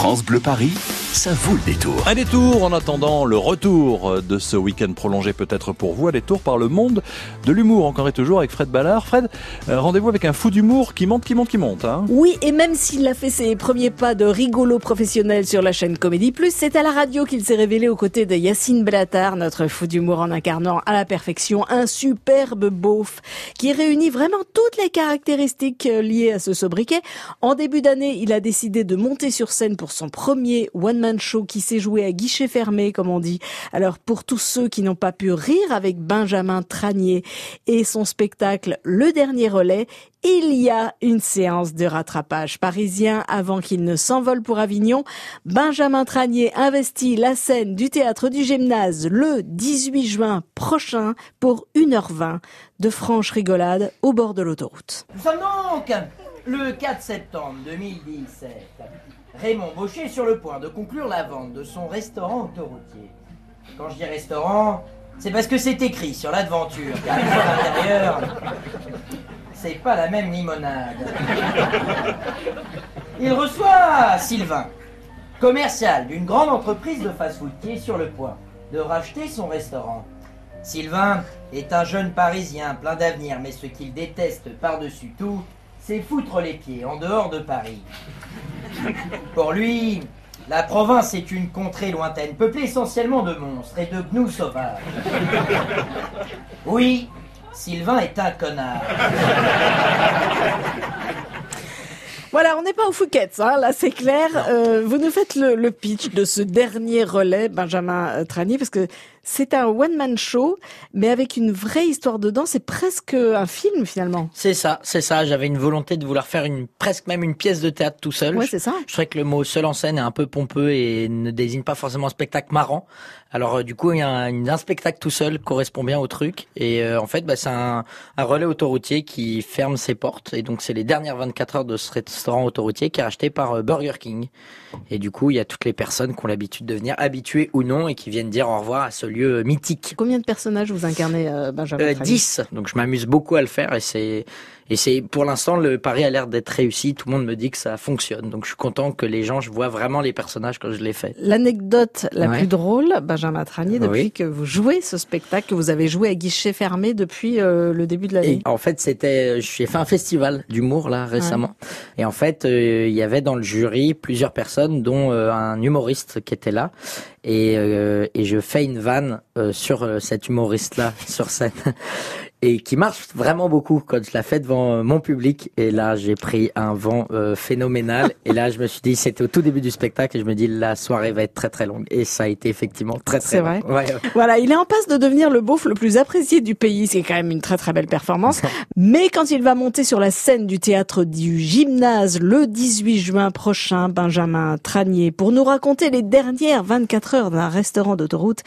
France Bleu Paris, ça vaut le détour. Un détour en attendant le retour de ce week-end prolongé peut-être pour vous, un détour par le monde de l'humour encore et toujours avec Fred Ballard. Fred, euh, rendez-vous avec un fou d'humour qui monte, qui monte, qui monte. Hein oui, et même s'il a fait ses premiers pas de rigolo professionnel sur la chaîne Comédie Plus, c'est à la radio qu'il s'est révélé aux côtés de Yacine Blattard, notre fou d'humour en incarnant à la perfection un superbe beauf qui réunit vraiment toutes les caractéristiques euh, liées à ce sobriquet. En début d'année, il a décidé de monter sur scène pour son premier one-man qui s'est joué à guichet fermé, comme on dit. Alors, pour tous ceux qui n'ont pas pu rire avec Benjamin Tranier et son spectacle Le Dernier Relais, il y a une séance de rattrapage parisien avant qu'il ne s'envole pour Avignon. Benjamin Tranier investit la scène du théâtre du gymnase le 18 juin prochain pour 1h20 de franche rigolade au bord de l'autoroute. Nous sommes donc le 4 septembre 2017. Raymond Baucher est sur le point de conclure la vente de son restaurant autoroutier. Quand je dis restaurant, c'est parce que c'est écrit sur la devanture, car à l'intérieur, c'est pas la même limonade. Il reçoit Sylvain, commercial d'une grande entreprise de fast-food qui est sur le point de racheter son restaurant. Sylvain est un jeune Parisien plein d'avenir, mais ce qu'il déteste par-dessus tout, c'est foutre les pieds en dehors de Paris. Pour lui, la province est une contrée lointaine, peuplée essentiellement de monstres et de gnous sauvages. Oui, Sylvain est un connard. Voilà, on n'est pas au Fouquet's, hein, là c'est clair. Euh, vous nous faites le, le, pitch de ce dernier relais, Benjamin Tranier, parce que c'est un one-man show, mais avec une vraie histoire dedans. C'est presque un film finalement. C'est ça, c'est ça. J'avais une volonté de vouloir faire une presque même une pièce de théâtre tout seul. Ouais, c'est ça. Je, trouvais que le mot seul en scène est un peu pompeux et ne désigne pas forcément un spectacle marrant. Alors euh, du coup, il y a un, un, spectacle tout seul correspond bien au truc. Et euh, en fait, bah, c'est un, un, relais autoroutier qui ferme ses portes. Et donc, c'est les dernières 24 heures de ce restaurant autoroutier qui est racheté par euh, Burger King. Et du coup, il y a toutes les personnes qui ont l'habitude de venir, habituées ou non, et qui viennent dire au revoir à ce lieu mythique. Combien de personnages vous incarnez, euh, Benjamin euh, 10. Donc je m'amuse beaucoup à le faire et c'est et c'est pour l'instant le pari a l'air d'être réussi. Tout le monde me dit que ça fonctionne. Donc je suis content que les gens je vois vraiment les personnages quand je les fais. L'anecdote la ouais. plus drôle, Benjamin Tranier, depuis oui. que vous jouez ce spectacle, que vous avez joué à guichet fermé depuis euh, le début de l'année. En fait, c'était j'ai fait un festival d'humour là récemment. Ouais. Et en fait, euh, il y avait dans le jury plusieurs personnes, dont euh, un humoriste qui était là. Et, euh, et je fais une vanne sur cet humoriste là sur scène et qui marche vraiment beaucoup quand je la fais devant mon public. Et là, j'ai pris un vent euh, phénoménal. et là, je me suis dit, c'était au tout début du spectacle, et je me dis, la soirée va être très très longue. Et ça a été effectivement très très C'est vrai. Ouais. Voilà, il est en passe de devenir le beauf le plus apprécié du pays. C'est quand même une très très belle performance. Mais quand il va monter sur la scène du théâtre du gymnase le 18 juin prochain, Benjamin Tranier, pour nous raconter les dernières 24 heures d'un restaurant d'autoroute,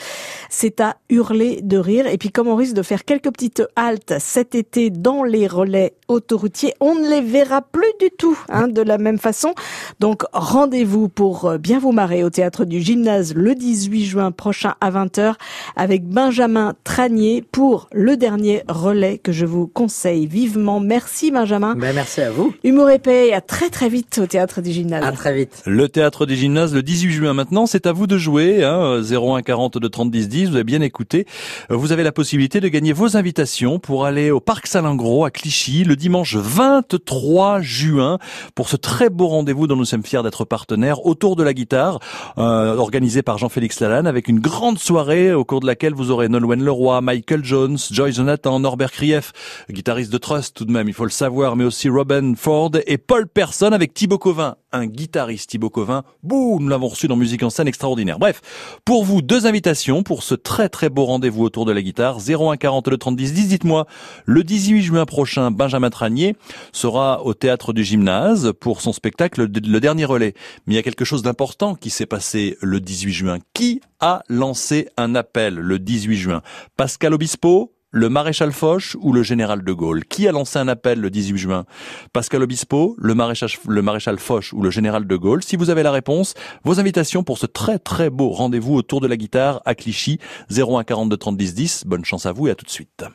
c'est à hurler de rire. Et puis comme on risque de faire quelques petites halte cet été dans les relais autoroutiers. On ne les verra plus du tout hein, de la même façon. Donc rendez-vous pour bien vous marrer au théâtre du gymnase le 18 juin prochain à 20h avec Benjamin Tranier pour le dernier relais que je vous conseille vivement. Merci Benjamin. Ben, merci à vous. Humour épais et à très très vite au théâtre du gymnase. À très vite. Le théâtre du gymnase le 18 juin maintenant, c'est à vous de jouer. Hein, 01 40 de 30 10 10, vous avez bien écouté. Vous avez la possibilité de gagner vos invitations pour aller au parc Salingro à Clichy le dimanche 23 juin. Pour ce très beau rendez-vous dont nous sommes fiers d'être partenaires autour de la guitare euh, organisé par Jean-Félix Lalanne avec une grande soirée au cours de laquelle vous aurez Nolwenn Leroy, Michael Jones, Joy Jonathan, Norbert Krief, guitariste de Trust tout de même, il faut le savoir, mais aussi Robin Ford et Paul Person avec Thibaut Covin, un guitariste Thibaut Covin. Bouh, nous l'avons reçu dans Musique en scène extraordinaire. Bref, pour vous deux invitations pour ce très très beau rendez-vous autour de la guitare 01 40 le 30 10 10 dites-moi le 18 juin prochain, Benjamin Tranier sera au théâtre du gymnase pour son spectacle Le Dernier Relais. Mais il y a quelque chose d'important qui s'est passé le 18 juin. Qui a lancé un appel le 18 juin? Pascal Obispo le maréchal Foch ou le général de Gaulle? Qui a lancé un appel le 18 juin? Pascal Obispo, le maréchal, Foch ou le général de Gaulle? Si vous avez la réponse, vos invitations pour ce très très beau rendez-vous autour de la guitare à Clichy, 01 42 30 10 10. Bonne chance à vous et à tout de suite.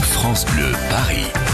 France Bleu Paris.